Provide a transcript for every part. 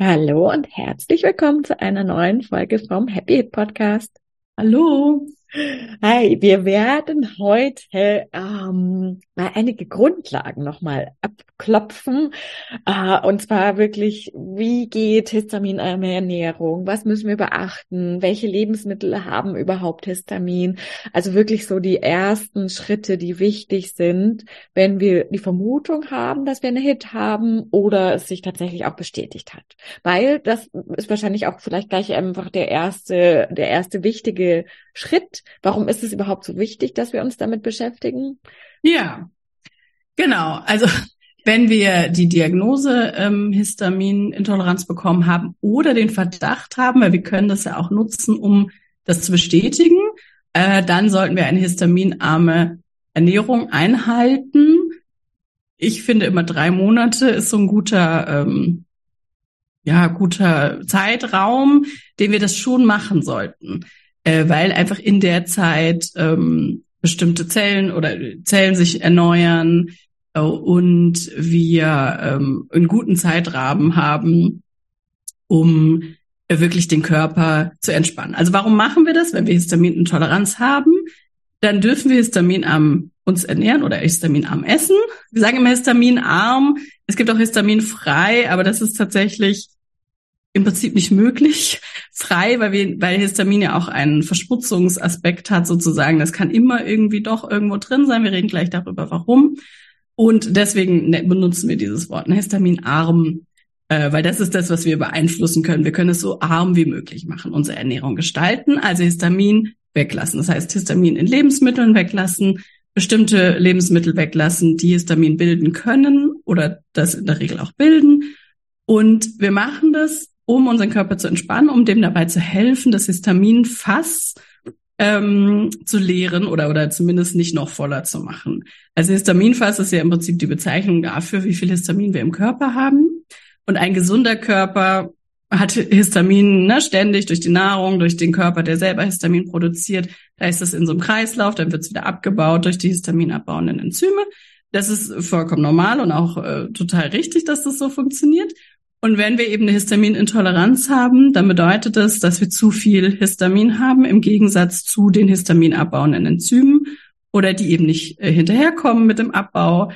Hallo und herzlich willkommen zu einer neuen Folge vom Happy Hit Podcast. Hallo. Hi, wir werden heute ähm, mal einige Grundlagen nochmal abklopfen. Äh, und zwar wirklich, wie geht histaminarme Ernährung? Was müssen wir beachten? Welche Lebensmittel haben überhaupt Histamin? Also wirklich so die ersten Schritte, die wichtig sind, wenn wir die Vermutung haben, dass wir eine Hit haben oder es sich tatsächlich auch bestätigt hat. Weil das ist wahrscheinlich auch vielleicht gleich einfach der erste, der erste wichtige Schritt. Warum ist es überhaupt so wichtig, dass wir uns damit beschäftigen? Ja, genau. Also wenn wir die Diagnose ähm, Histaminintoleranz bekommen haben oder den Verdacht haben, weil wir können das ja auch nutzen, um das zu bestätigen, äh, dann sollten wir eine histaminarme Ernährung einhalten. Ich finde immer drei Monate ist so ein guter, ähm, ja, guter Zeitraum, den wir das schon machen sollten äh, weil einfach in der Zeit ähm, bestimmte Zellen oder Zellen sich erneuern äh, und wir ähm, einen guten Zeitrahmen haben, um äh, wirklich den Körper zu entspannen. Also warum machen wir das? Wenn wir Histaminintoleranz haben, dann dürfen wir histaminarm uns ernähren oder histaminarm essen. Wir sagen immer histaminarm. Es gibt auch histaminfrei, aber das ist tatsächlich im Prinzip nicht möglich, frei, weil wir, weil Histamin ja auch einen Verschmutzungsaspekt hat sozusagen. Das kann immer irgendwie doch irgendwo drin sein. Wir reden gleich darüber, warum. Und deswegen ne, benutzen wir dieses Wort, ne, histaminarm, äh, weil das ist das, was wir beeinflussen können. Wir können es so arm wie möglich machen, unsere Ernährung gestalten. Also Histamin weglassen. Das heißt, Histamin in Lebensmitteln weglassen, bestimmte Lebensmittel weglassen, die Histamin bilden können oder das in der Regel auch bilden. Und wir machen das um unseren Körper zu entspannen, um dem dabei zu helfen, das Histaminfass ähm, zu leeren oder, oder zumindest nicht noch voller zu machen. Also Histaminfass ist ja im Prinzip die Bezeichnung dafür, wie viel Histamin wir im Körper haben. Und ein gesunder Körper hat Histamin ne, ständig durch die Nahrung, durch den Körper, der selber Histamin produziert. Da ist es in so einem Kreislauf, dann wird es wieder abgebaut durch die histaminabbauenden Enzyme. Das ist vollkommen normal und auch äh, total richtig, dass das so funktioniert. Und wenn wir eben eine Histaminintoleranz haben, dann bedeutet das, dass wir zu viel Histamin haben im Gegensatz zu den histaminabbauenden Enzymen oder die eben nicht äh, hinterherkommen mit dem Abbau.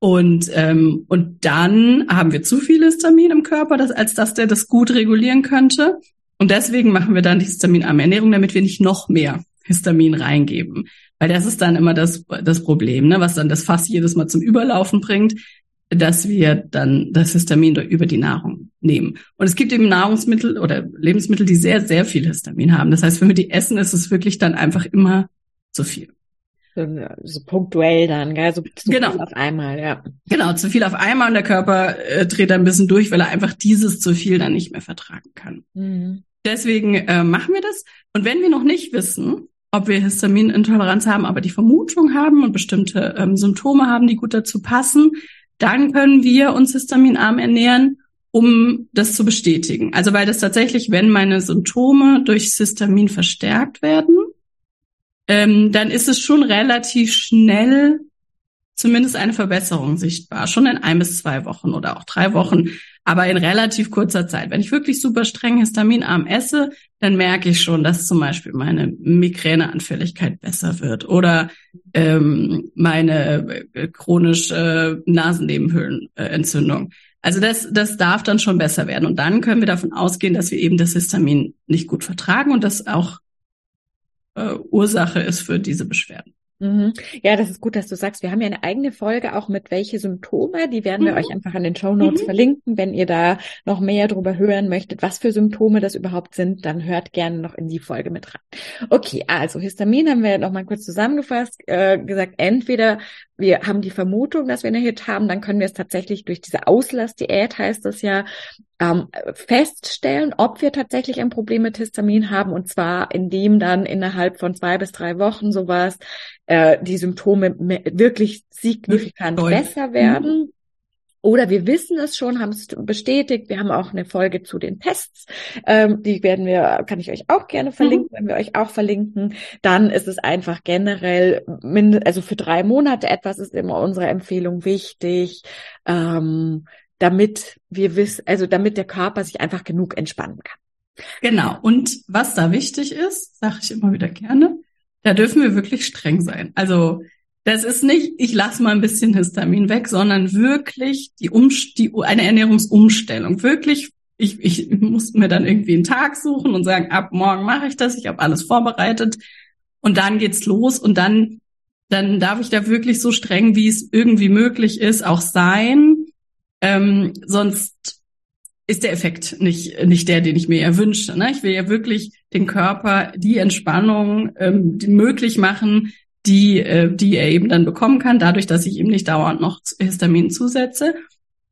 Und, ähm, und dann haben wir zu viel Histamin im Körper, das, als dass der das gut regulieren könnte. Und deswegen machen wir dann die histaminarme Ernährung, damit wir nicht noch mehr Histamin reingeben. Weil das ist dann immer das, das Problem, ne, was dann das Fass jedes Mal zum Überlaufen bringt dass wir dann das Histamin über die Nahrung nehmen. Und es gibt eben Nahrungsmittel oder Lebensmittel, die sehr, sehr viel Histamin haben. Das heißt, wenn wir die essen, ist es wirklich dann einfach immer zu viel. So, so punktuell dann, gell? So, so genau. viel auf einmal, ja. Genau, zu viel auf einmal und der Körper äh, dreht ein bisschen durch, weil er einfach dieses zu viel dann nicht mehr vertragen kann. Mhm. Deswegen äh, machen wir das. Und wenn wir noch nicht wissen, ob wir Histaminintoleranz haben, aber die Vermutung haben und bestimmte ähm, Symptome haben, die gut dazu passen, dann können wir uns histaminarm ernähren, um das zu bestätigen. Also weil das tatsächlich, wenn meine Symptome durch Histamin verstärkt werden, ähm, dann ist es schon relativ schnell zumindest eine Verbesserung sichtbar, schon in ein bis zwei Wochen oder auch drei Wochen, aber in relativ kurzer Zeit. Wenn ich wirklich super streng histaminarm esse, dann merke ich schon, dass zum Beispiel meine Migräneanfälligkeit besser wird oder ähm, meine äh, chronische Nasennebenhöhlenentzündung. Also das, das darf dann schon besser werden. Und dann können wir davon ausgehen, dass wir eben das Histamin nicht gut vertragen und das auch äh, Ursache ist für diese Beschwerden. Mhm. Ja, das ist gut, dass du sagst. Wir haben ja eine eigene Folge auch mit welche Symptome. Die werden wir mhm. euch einfach an den Show Notes mhm. verlinken. Wenn ihr da noch mehr darüber hören möchtet, was für Symptome das überhaupt sind, dann hört gerne noch in die Folge mit rein. Okay, also Histamin haben wir noch mal kurz zusammengefasst, äh, gesagt, entweder wir haben die Vermutung, dass wir eine Hit haben, dann können wir es tatsächlich durch diese Auslassdiät, heißt das ja, ähm, feststellen, ob wir tatsächlich ein Problem mit Histamin haben und zwar indem dann innerhalb von zwei bis drei Wochen sowas äh, die Symptome wirklich signifikant Toll. besser werden. Mhm. Oder wir wissen es schon, haben es bestätigt. Wir haben auch eine Folge zu den Tests. Ähm, die werden wir, kann ich euch auch gerne verlinken, mhm. wenn wir euch auch verlinken. Dann ist es einfach generell, also für drei Monate etwas ist immer unsere Empfehlung wichtig. Ähm, damit wir wissen, also damit der Körper sich einfach genug entspannen kann. Genau. Und was da wichtig ist, sage ich immer wieder gerne, da dürfen wir wirklich streng sein. Also das ist nicht, ich lasse mal ein bisschen Histamin weg, sondern wirklich die, um, die eine Ernährungsumstellung. Wirklich, ich, ich muss mir dann irgendwie einen Tag suchen und sagen, ab morgen mache ich das, ich habe alles vorbereitet und dann geht's los und dann dann darf ich da wirklich so streng, wie es irgendwie möglich ist, auch sein ähm, sonst ist der Effekt nicht, nicht der, den ich mir ja wünsche. Ne? Ich will ja wirklich den Körper die Entspannung ähm, die möglich machen, die, äh, die er eben dann bekommen kann, dadurch, dass ich ihm nicht dauernd noch Histamin zusetze.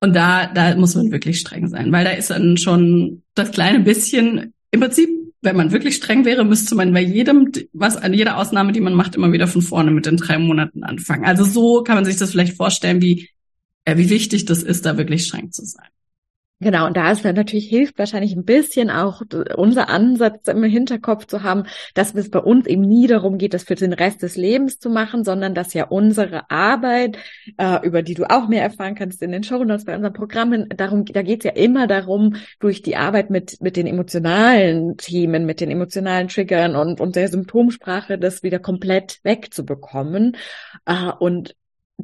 Und da, da muss man wirklich streng sein, weil da ist dann schon das kleine bisschen, im Prinzip, wenn man wirklich streng wäre, müsste man bei jedem, was, an jeder Ausnahme, die man macht, immer wieder von vorne mit den drei Monaten anfangen. Also so kann man sich das vielleicht vorstellen, wie äh, wie wichtig das ist, da wirklich streng zu sein. Genau, und da ist natürlich hilft wahrscheinlich ein bisschen auch unser Ansatz im Hinterkopf zu haben, dass es bei uns eben nie darum geht, das für den Rest des Lebens zu machen, sondern dass ja unsere Arbeit, äh, über die du auch mehr erfahren kannst in den Show Notes bei unseren Programmen, darum, da geht es ja immer darum, durch die Arbeit mit mit den emotionalen Themen, mit den emotionalen Triggern und und der Symptomsprache, das wieder komplett wegzubekommen. Äh, und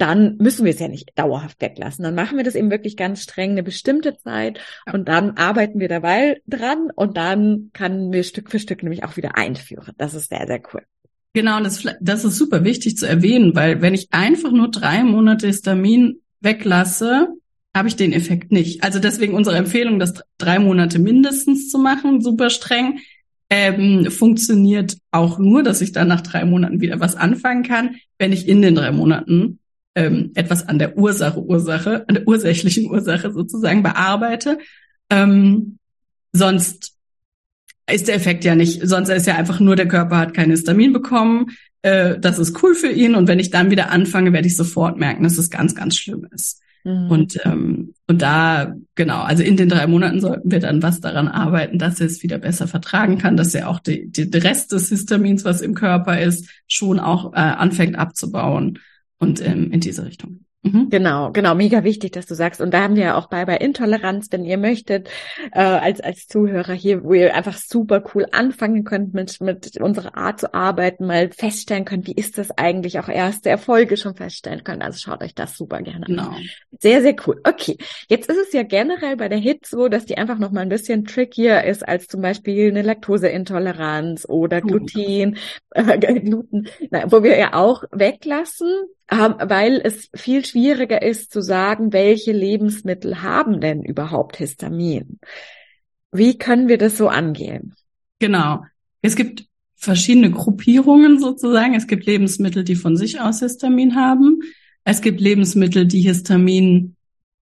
dann müssen wir es ja nicht dauerhaft weglassen. Dann machen wir das eben wirklich ganz streng eine bestimmte Zeit und dann arbeiten wir dabei dran und dann können wir Stück für Stück nämlich auch wieder einführen. Das ist sehr, sehr cool. Genau, das, das ist super wichtig zu erwähnen, weil wenn ich einfach nur drei Monate Histamin weglasse, habe ich den Effekt nicht. Also deswegen unsere Empfehlung, das drei Monate mindestens zu machen, super streng, ähm, funktioniert auch nur, dass ich dann nach drei Monaten wieder was anfangen kann, wenn ich in den drei Monaten ähm, etwas an der Ursache, Ursache, an der ursächlichen Ursache sozusagen bearbeite. Ähm, sonst ist der Effekt ja nicht, sonst ist ja einfach nur, der Körper hat kein Histamin bekommen. Äh, das ist cool für ihn. Und wenn ich dann wieder anfange, werde ich sofort merken, dass es ganz, ganz schlimm ist. Mhm. Und, ähm, und da, genau, also in den drei Monaten sollten wir dann was daran arbeiten, dass er es wieder besser vertragen kann, dass er auch die, die, der Rest des Histamins, was im Körper ist, schon auch äh, anfängt abzubauen und ähm, in diese Richtung. Mhm. Genau, genau, mega wichtig, dass du sagst. Und da haben wir ja auch bei bei Intoleranz, wenn ihr möchtet, äh, als als Zuhörer hier, wo ihr einfach super cool anfangen könnt mit mit unserer Art zu arbeiten, mal feststellen könnt, wie ist das eigentlich, auch erste Erfolge schon feststellen könnt. Also schaut euch das super gerne an. Genau. Sehr, sehr cool. Okay, jetzt ist es ja generell bei der HIT so, dass die einfach noch mal ein bisschen trickier ist als zum Beispiel eine Laktoseintoleranz oder Gluten, äh, Gluten, na, wo wir ja auch weglassen ähm, weil es viel schwieriger ist zu sagen, welche Lebensmittel haben denn überhaupt Histamin. Wie können wir das so angehen? Genau. Es gibt verschiedene Gruppierungen sozusagen. Es gibt Lebensmittel, die von sich aus Histamin haben. Es gibt Lebensmittel, die Histamin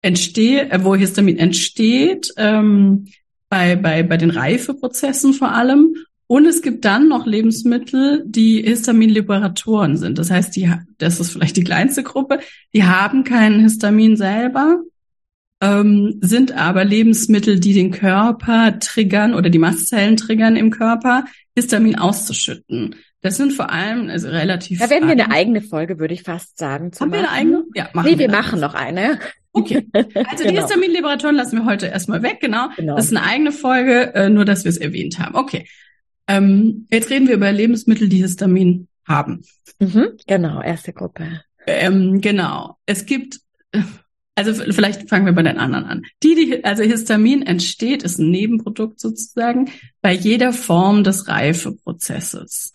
entsteht, äh, wo Histamin entsteht, ähm, bei, bei, bei den Reifeprozessen vor allem. Und es gibt dann noch Lebensmittel, die Histaminliberatoren sind. Das heißt, die, das ist vielleicht die kleinste Gruppe, die haben keinen Histamin selber, ähm, sind aber Lebensmittel, die den Körper triggern oder die Mastzellen triggern im Körper, Histamin auszuschütten. Das sind vor allem also relativ. Da werden wir eine eigene Folge, würde ich fast sagen. Haben machen. wir eine eigene? Ja, machen nee, wir, wir machen noch eine. Okay. Also genau. die Histaminliberatoren lassen wir heute erstmal weg, genau. genau. Das ist eine eigene Folge, äh, nur dass wir es erwähnt haben. Okay. Ähm, jetzt reden wir über Lebensmittel, die Histamin haben. Mhm, genau, erste Gruppe. Ähm, genau. Es gibt, also vielleicht fangen wir bei den anderen an. Die, die, also Histamin entsteht, ist ein Nebenprodukt sozusagen bei jeder Form des Reifeprozesses.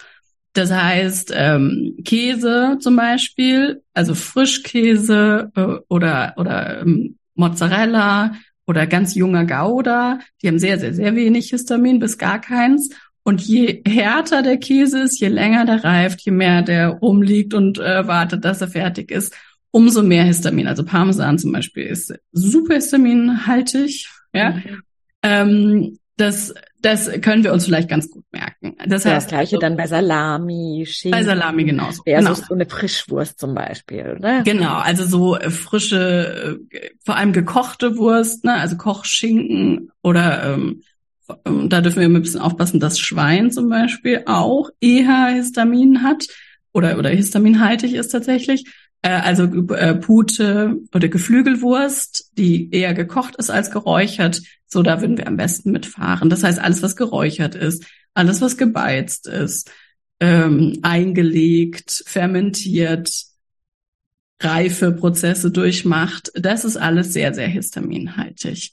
Das heißt, ähm, Käse zum Beispiel, also Frischkäse äh, oder, oder ähm, Mozzarella oder ganz junger Gouda, die haben sehr, sehr, sehr wenig Histamin bis gar keins. Und je härter der Käse ist, je länger der reift, je mehr der rumliegt und äh, wartet, dass er fertig ist, umso mehr Histamin. Also Parmesan zum Beispiel ist super histaminhaltig. Ja. Mhm. Ähm, das, das können wir uns vielleicht ganz gut merken. Das, ja, heißt, das gleiche also, dann bei Salami, Schinken. Bei Salami genauso. Versus genau. so eine Frischwurst zum Beispiel, oder? Genau, also so äh, frische, äh, vor allem gekochte Wurst, ne? also Kochschinken oder ähm, da dürfen wir immer ein bisschen aufpassen, dass Schwein zum Beispiel auch eher Histamin hat oder, oder histaminhaltig ist tatsächlich. Äh, also äh, Pute oder Geflügelwurst, die eher gekocht ist als geräuchert. So, da würden wir am besten mitfahren. Das heißt, alles, was geräuchert ist, alles, was gebeizt ist, ähm, eingelegt, fermentiert, reife Prozesse durchmacht, das ist alles sehr, sehr histaminhaltig.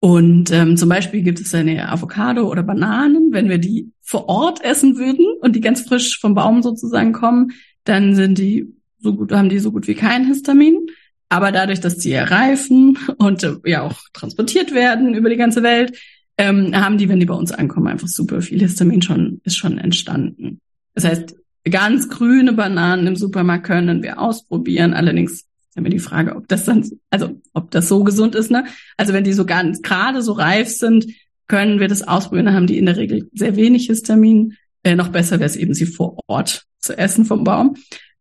Und ähm, zum Beispiel gibt es eine Avocado oder Bananen. Wenn wir die vor Ort essen würden und die ganz frisch vom Baum sozusagen kommen, dann sind die so gut, haben die so gut wie kein Histamin. Aber dadurch, dass sie ja reifen und äh, ja auch transportiert werden über die ganze Welt, ähm, haben die, wenn die bei uns ankommen, einfach super viel Histamin schon, ist schon entstanden. Das heißt, ganz grüne Bananen im Supermarkt können wir ausprobieren. Allerdings ist mir die Frage, ob das dann, also ob das so gesund ist, ne? Also wenn die so ganz gerade so reif sind, können wir das ausprobieren, dann haben die in der Regel sehr wenig Histamin. Äh, noch besser wäre es eben, sie vor Ort zu essen vom Baum.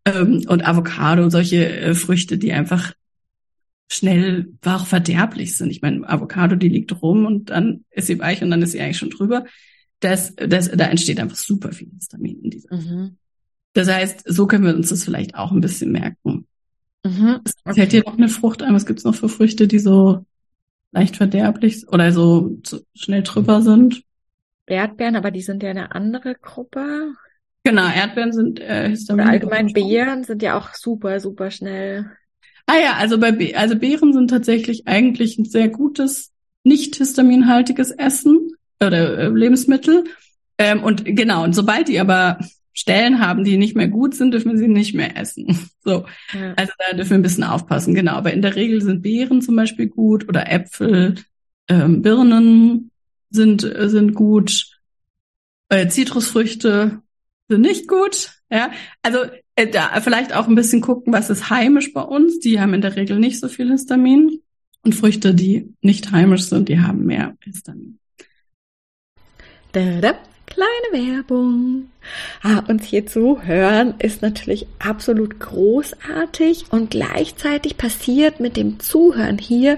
Ähm, und Avocado, solche äh, Früchte, die einfach schnell auch verderblich sind. Ich meine, Avocado, die liegt rum und dann ist sie weich und dann ist sie eigentlich schon drüber. Das, das, da entsteht einfach super viel Histamin in dieser. Mhm. Das heißt, so können wir uns das vielleicht auch ein bisschen merken. Mhm. Fällt dir noch eine Frucht ein? Was gibt's noch für Früchte, die so leicht verderblich oder so schnell drüber sind? Erdbeeren, aber die sind ja eine andere Gruppe. Genau, Erdbeeren sind äh, Histamin. Oder allgemein Beeren sind ja auch super, super schnell. Ah ja, also bei Be also Beeren sind tatsächlich eigentlich ein sehr gutes, nicht histaminhaltiges Essen oder äh, Lebensmittel. Ähm, und genau, und sobald die aber Stellen haben, die nicht mehr gut sind, dürfen wir sie nicht mehr essen. So. Ja. Also da dürfen wir ein bisschen aufpassen, genau. Aber in der Regel sind Beeren zum Beispiel gut oder Äpfel, ähm, Birnen sind, äh, sind gut, äh, Zitrusfrüchte sind nicht gut. Ja, also äh, da vielleicht auch ein bisschen gucken, was ist heimisch bei uns. Die haben in der Regel nicht so viel Histamin. Und Früchte, die nicht heimisch sind, die haben mehr Histamin. Da, da. Kleine Werbung. Ah, uns hier zu hören ist natürlich absolut großartig und gleichzeitig passiert mit dem Zuhören hier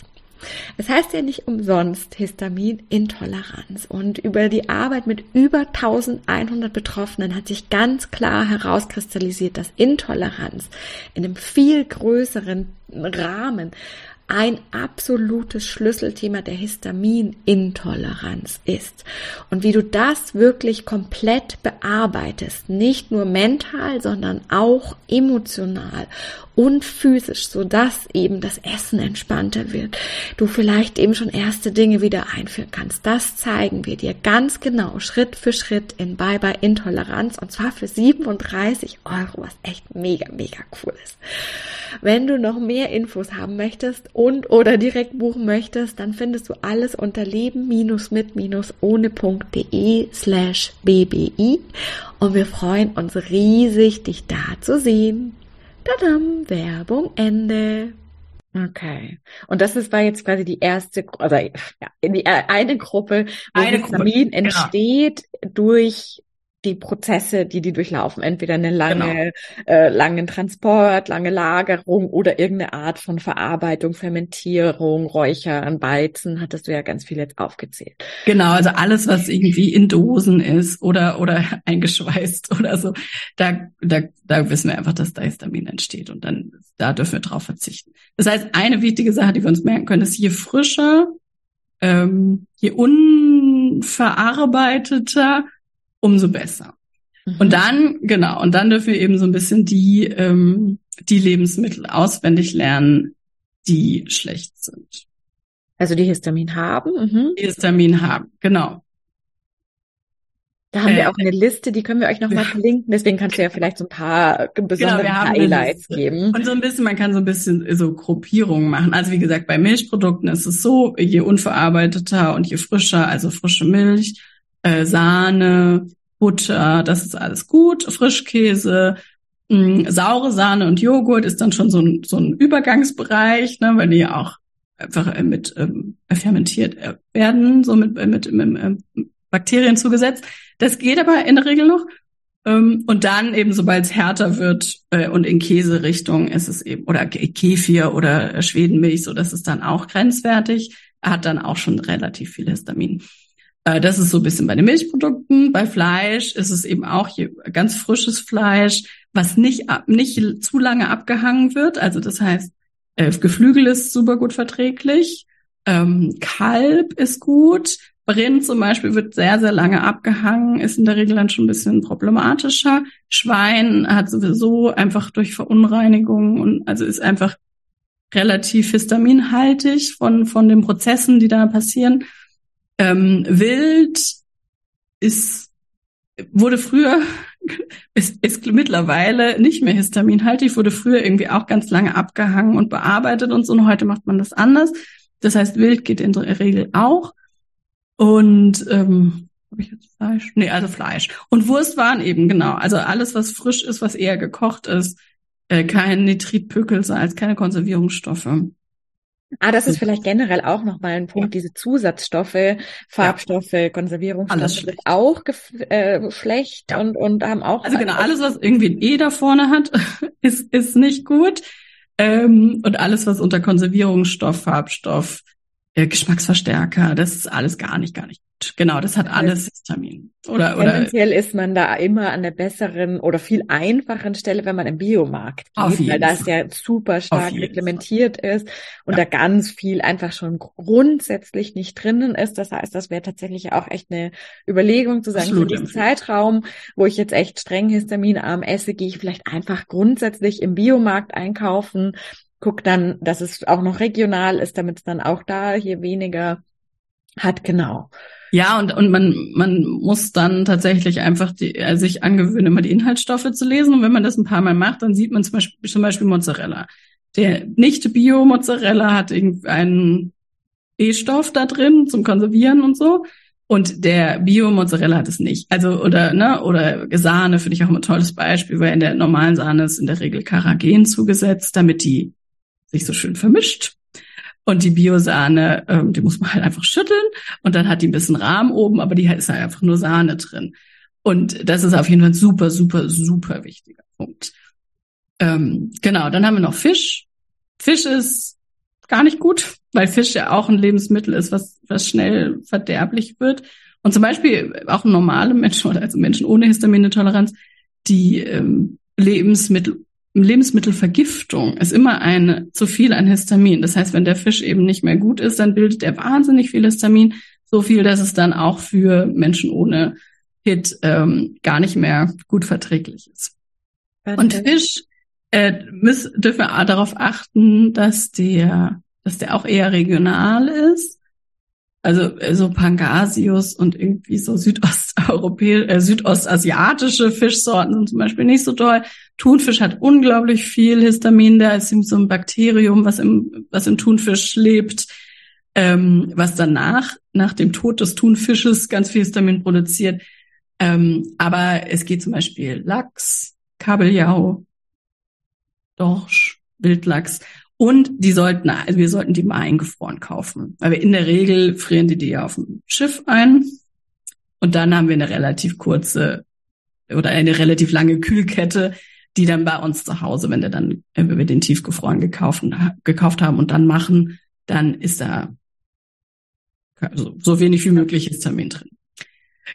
Es heißt ja nicht umsonst Histaminintoleranz. Und über die Arbeit mit über 1100 Betroffenen hat sich ganz klar herauskristallisiert, dass Intoleranz in einem viel größeren Rahmen ein absolutes Schlüsselthema der Histaminintoleranz ist. Und wie du das wirklich komplett bearbeitest, nicht nur mental, sondern auch emotional und physisch, so dass eben das Essen entspannter wird. Du vielleicht eben schon erste Dinge wieder einführen kannst. Das zeigen wir dir ganz genau Schritt für Schritt in Bye Bye Intoleranz und zwar für 37 Euro, was echt mega, mega cool ist. Wenn du noch mehr Infos haben möchtest und oder direkt buchen möchtest, dann findest du alles unter leben-mit-ohne.de slash bbi und wir freuen uns riesig, dich da zu sehen. Tadam, Werbung Ende. Okay. Und das ist, war jetzt quasi die erste, also ja, die, äh, eine Gruppe, wo eine Gruppe, genau. entsteht genau. durch die Prozesse, die die durchlaufen, entweder eine lange, genau. äh, langen Transport, lange Lagerung oder irgendeine Art von Verarbeitung, Fermentierung, Räuchern, Beizen, hattest du ja ganz viel jetzt aufgezählt. Genau, also alles, was irgendwie in Dosen ist oder oder eingeschweißt oder so, da da da wissen wir einfach, dass da Histamin entsteht und dann da dürfen wir drauf verzichten. Das heißt, eine wichtige Sache, die wir uns merken können, ist je frischer, ähm, je unverarbeiteter umso besser. Mhm. Und dann, genau, und dann dürfen wir eben so ein bisschen die, ähm, die Lebensmittel auswendig lernen, die schlecht sind. Also die Histamin haben. Mhm. Die Histamin haben, genau. Da haben äh, wir auch eine Liste, die können wir euch nochmal verlinken. Deswegen kannst du ja vielleicht so ein paar besondere genau, Highlights geben. Und so ein bisschen, man kann so ein bisschen so Gruppierungen machen. Also wie gesagt, bei Milchprodukten ist es so, je unverarbeiteter und je frischer, also frische Milch, äh, Sahne, Butter, das ist alles gut, Frischkäse, mh, mm, saure Sahne und Joghurt ist dann schon so ein, so ein Übergangsbereich, ne, weil die ja auch einfach äh, mit ähm, fermentiert äh, werden, so mit, äh, mit, mit, mit äh, Bakterien zugesetzt. Das geht aber in der Regel noch. Ähm, und dann eben, sobald es härter wird äh, und in Käserichtung ist es eben, oder Kefir oder Schwedenmilch, so das ist dann auch grenzwertig, hat dann auch schon relativ viel Histamin. Äh, das ist so ein bisschen bei den Milchprodukten. Bei Fleisch ist es eben auch ganz frisches Fleisch, was nicht, nicht zu lange abgehangen wird. Also das heißt, äh, Geflügel ist super gut verträglich. Ähm, Kalb ist gut. Rind zum Beispiel wird sehr, sehr lange abgehangen, ist in der Regel dann schon ein bisschen problematischer. Schwein hat sowieso einfach durch Verunreinigungen und also ist einfach relativ histaminhaltig von, von den Prozessen, die da passieren. Ähm, Wild ist, wurde früher, ist, ist mittlerweile nicht mehr histaminhaltig, wurde früher irgendwie auch ganz lange abgehangen und bearbeitet und so. Und heute macht man das anders. Das heißt, Wild geht in der Regel auch. Und ähm, habe ich jetzt Fleisch? Nee, also Fleisch. Und Wurstwaren eben, genau. Also alles, was frisch ist, was eher gekocht ist, äh, kein Nitritpökelsalz, keine Konservierungsstoffe. Ah, das ist vielleicht generell auch nochmal ein Punkt, diese Zusatzstoffe, Farbstoffe, ja. Konservierungsstoffe sind auch äh, schlecht ja. und, und haben auch. Also genau, alles, was irgendwie ein E da vorne hat, ist, ist nicht gut. Ähm, und alles, was unter Konservierungsstoff, Farbstoff, äh, Geschmacksverstärker, das ist alles gar nicht, gar nicht Genau, das hat alles Histamin. Oder, oder Tendenziell ist man da immer an der besseren oder viel einfacheren Stelle, wenn man im Biomarkt geht, weil das ja super stark reglementiert ist und ja. da ganz viel einfach schon grundsätzlich nicht drinnen ist. Das heißt, das wäre tatsächlich auch echt eine Überlegung zu sagen, Absolut. für diesen Zeitraum, wo ich jetzt echt streng histaminarm esse, gehe ich vielleicht einfach grundsätzlich im Biomarkt einkaufen, guck dann, dass es auch noch regional ist, damit es dann auch da hier weniger hat, genau. Ja, und, und man, man muss dann tatsächlich einfach die, äh, sich angewöhnen, immer die Inhaltsstoffe zu lesen. Und wenn man das ein paar Mal macht, dann sieht man zum Beispiel, zum Beispiel Mozzarella. Der nicht Bio-Mozzarella hat irgendeinen E-Stoff da drin zum Konservieren und so. Und der Bio-Mozzarella hat es nicht. Also, oder, ne, oder Sahne finde ich auch immer ein tolles Beispiel, weil in der normalen Sahne ist in der Regel Karagen zugesetzt, damit die sich so schön vermischt. Und die Biosahne, ähm, die muss man halt einfach schütteln und dann hat die ein bisschen Rahmen oben, aber die ist halt einfach nur Sahne drin. Und das ist auf jeden Fall ein super, super, super wichtiger Punkt. Ähm, genau, dann haben wir noch Fisch. Fisch ist gar nicht gut, weil Fisch ja auch ein Lebensmittel ist, was, was schnell verderblich wird. Und zum Beispiel auch normale Menschen oder also Menschen ohne Histaminintoleranz, die ähm, Lebensmittel Lebensmittelvergiftung ist immer ein zu viel an Histamin. Das heißt, wenn der Fisch eben nicht mehr gut ist, dann bildet er wahnsinnig viel Histamin, so viel, dass es dann auch für Menschen ohne HIT ähm, gar nicht mehr gut verträglich ist. Okay. Und Fisch äh, müssen, dürfen wir darauf achten, dass der, dass der auch eher regional ist. Also äh, so Pangasius und irgendwie so südosteuropäische, äh, südostasiatische Fischsorten sind zum Beispiel nicht so toll. Thunfisch hat unglaublich viel Histamin, da ist so ein Bakterium, was im, was im Thunfisch lebt, ähm, was danach, nach dem Tod des Thunfisches ganz viel Histamin produziert. Ähm, aber es geht zum Beispiel Lachs, Kabeljau, Dorsch, Wildlachs. Und die sollten, also wir sollten die mal eingefroren kaufen. Weil wir in der Regel frieren die die ja auf dem Schiff ein. Und dann haben wir eine relativ kurze oder eine relativ lange Kühlkette, die dann bei uns zu Hause, wenn wir dann, wenn wir den tiefgefroren gekauft, gekauft haben und dann machen, dann ist da so, so wenig wie möglich Histamin drin.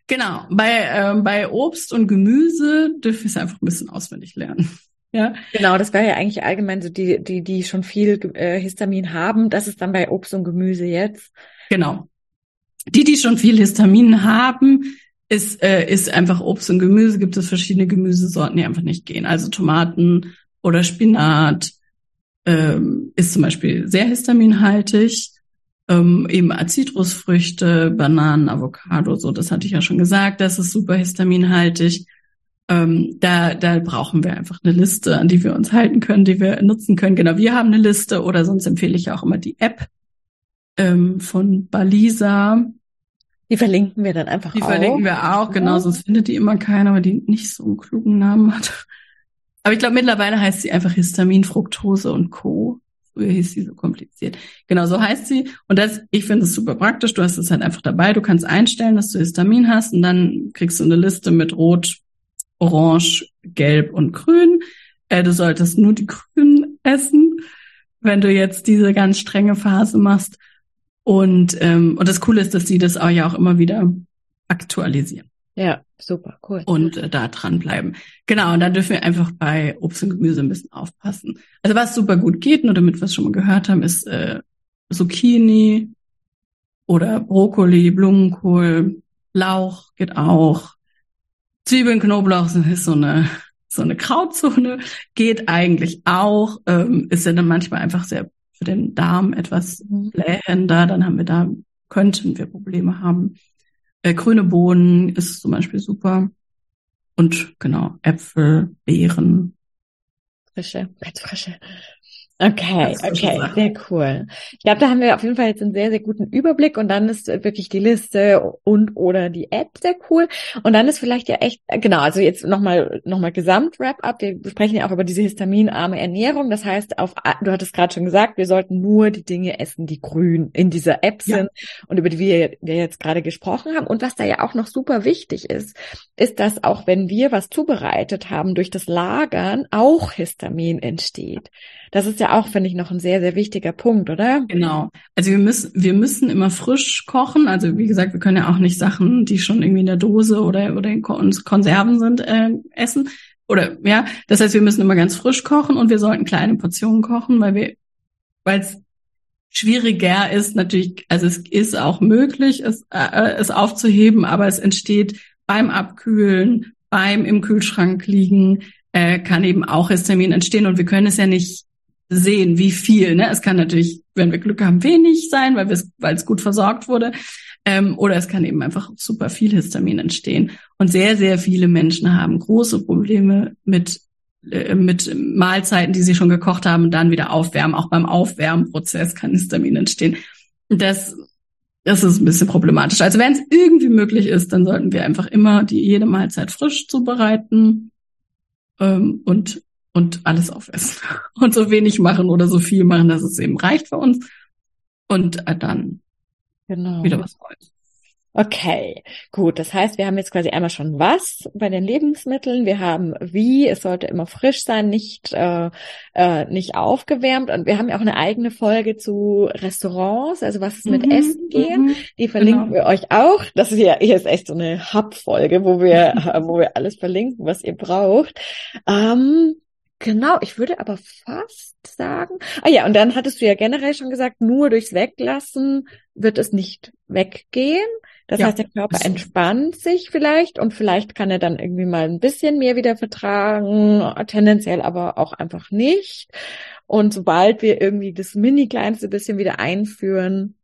Genau, bei, äh, bei Obst und Gemüse dürfen wir es einfach ein bisschen auswendig lernen. Ja. Genau, das wäre ja eigentlich allgemein so die, die, die schon viel äh, Histamin haben. Das ist dann bei Obst und Gemüse jetzt. Genau. Die, die schon viel Histamin haben, ist, äh, ist einfach Obst und Gemüse. Gibt es verschiedene Gemüsesorten, die einfach nicht gehen. Also Tomaten oder Spinat ähm, ist zum Beispiel sehr histaminhaltig ähm, eben Zitrusfrüchte, Bananen, Avocado, so, das hatte ich ja schon gesagt, das ist super histaminhaltig. Ähm, da, da brauchen wir einfach eine Liste, an die wir uns halten können, die wir nutzen können. Genau, wir haben eine Liste oder sonst empfehle ich auch immer die App ähm, von Balisa. Die verlinken wir dann einfach die auch. Die verlinken wir auch, genau, sonst findet die immer keiner, weil die nicht so einen klugen Namen hat. Aber ich glaube, mittlerweile heißt sie einfach Histamin, Fructose und Co. Früher hieß sie so kompliziert. Genau, so heißt sie. Und das, ich finde es super praktisch. Du hast es halt einfach dabei. Du kannst einstellen, dass du Histamin hast und dann kriegst du eine Liste mit Rot, Orange, Gelb und Grün. Äh, du solltest nur die Grünen essen, wenn du jetzt diese ganz strenge Phase machst. Und, ähm, und das Coole ist, dass sie das auch ja auch immer wieder aktualisieren. Ja, super, cool. Und äh, da dranbleiben. Genau, und da dürfen wir einfach bei Obst und Gemüse ein bisschen aufpassen. Also was super gut geht, nur damit wir es schon mal gehört haben, ist äh, Zucchini oder Brokkoli, Blumenkohl, Lauch geht auch. Zwiebeln, Knoblauch ist so eine so eine Krautzone, geht eigentlich auch, ähm, ist ja dann manchmal einfach sehr für den Darm etwas mhm. blähender, dann haben wir da, könnten wir Probleme haben. Äh, grüne Bohnen ist zum Beispiel super. Und genau, Äpfel, Beeren. Frische, ganz frische. Okay, okay, sehr cool. Ich glaube, da haben wir auf jeden Fall jetzt einen sehr, sehr guten Überblick und dann ist wirklich die Liste und oder die App sehr cool. Und dann ist vielleicht ja echt, genau, also jetzt nochmal noch mal Gesamt-Wrap-up. Wir sprechen ja auch über diese histaminarme Ernährung. Das heißt, auf, du hattest gerade schon gesagt, wir sollten nur die Dinge essen, die grün in dieser App sind ja. und über die wir, wir jetzt gerade gesprochen haben. Und was da ja auch noch super wichtig ist, ist, dass auch wenn wir was zubereitet haben, durch das Lagern auch Histamin entsteht. Das ist ja auch, finde ich, noch ein sehr, sehr wichtiger Punkt, oder? Genau. Also wir müssen, wir müssen immer frisch kochen. Also wie gesagt, wir können ja auch nicht Sachen, die schon irgendwie in der Dose oder, oder in Konserven sind, äh, essen. Oder ja, das heißt, wir müssen immer ganz frisch kochen und wir sollten kleine Portionen kochen, weil wir, weil es schwieriger ist natürlich, also es ist auch möglich, es, äh, es aufzuheben, aber es entsteht beim Abkühlen, beim im Kühlschrank liegen, äh, kann eben auch Histamin entstehen und wir können es ja nicht sehen, wie viel. Ne? Es kann natürlich, wenn wir Glück haben, wenig sein, weil es weil es gut versorgt wurde. Ähm, oder es kann eben einfach super viel Histamin entstehen. Und sehr, sehr viele Menschen haben große Probleme mit äh, mit Mahlzeiten, die sie schon gekocht haben und dann wieder aufwärmen. Auch beim Aufwärmprozess kann Histamin entstehen. Das, das ist ein bisschen problematisch. Also wenn es irgendwie möglich ist, dann sollten wir einfach immer die jede Mahlzeit frisch zubereiten ähm, und und alles aufessen und so wenig machen oder so viel machen, dass es eben reicht für uns und äh, dann genau. wieder was Neues. Okay, gut. Das heißt, wir haben jetzt quasi einmal schon was bei den Lebensmitteln. Wir haben wie, es sollte immer frisch sein, nicht, äh, äh, nicht aufgewärmt. Und wir haben ja auch eine eigene Folge zu Restaurants, also was es mit mhm, Essen geht. Mhm, Die verlinken genau. wir euch auch. Das ist ja, hier ist echt so eine Hub-Folge, wo wir, wo wir alles verlinken, was ihr braucht. Ähm, Genau, ich würde aber fast sagen. Ah ja, und dann hattest du ja generell schon gesagt, nur durchs Weglassen wird es nicht weggehen. Das ja, heißt, der Körper entspannt sich vielleicht und vielleicht kann er dann irgendwie mal ein bisschen mehr wieder vertragen, tendenziell aber auch einfach nicht. Und sobald wir irgendwie das mini kleinste bisschen wieder einführen,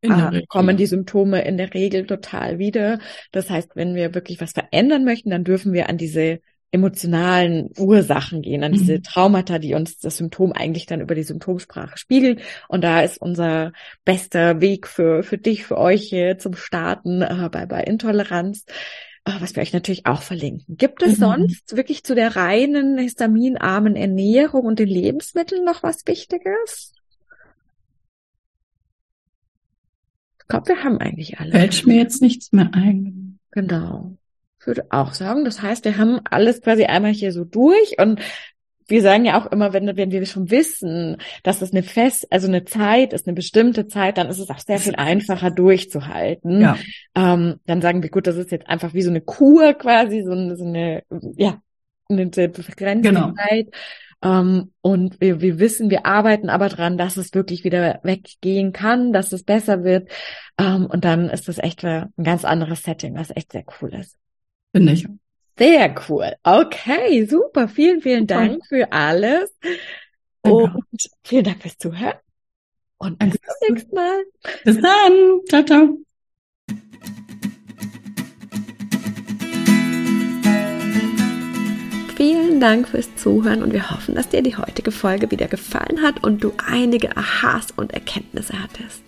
äh, kommen die Symptome in der Regel total wieder. Das heißt, wenn wir wirklich was verändern möchten, dann dürfen wir an diese emotionalen Ursachen gehen, an diese mhm. Traumata, die uns das Symptom eigentlich dann über die Symptomsprache spiegeln. Und da ist unser bester Weg für, für dich, für euch hier zum Starten äh, bei, bei Intoleranz, äh, was wir euch natürlich auch verlinken. Gibt es mhm. sonst wirklich zu der reinen histaminarmen Ernährung und den Lebensmitteln noch was Wichtiges? Ich glaube, wir haben eigentlich alles. Fällt mir jetzt nichts mehr ein. Genau würde auch sagen. Das heißt, wir haben alles quasi einmal hier so durch und wir sagen ja auch immer, wenn, wenn wir schon wissen, dass es eine fest, also eine Zeit ist, eine bestimmte Zeit, dann ist es auch sehr viel einfacher durchzuhalten. Ja. Ähm, dann sagen wir, gut, das ist jetzt einfach wie so eine Kur quasi, so eine, so eine ja, eine begrenzte genau. Zeit. Um, ähm, und wir, wir wissen, wir arbeiten aber dran, dass es wirklich wieder weggehen kann, dass es besser wird. Um, ähm, und dann ist das echt ein ganz anderes Setting, was echt sehr cool ist. Finde ich. Sehr cool. Okay, super. Vielen, vielen. Dank für alles. Und vielen Dank fürs Zuhören. Und bis zum nächsten Mal. Bis dann. Ciao, ciao. Vielen Dank fürs Zuhören und wir hoffen, dass dir die heutige Folge wieder gefallen hat und du einige Aha's und Erkenntnisse hattest.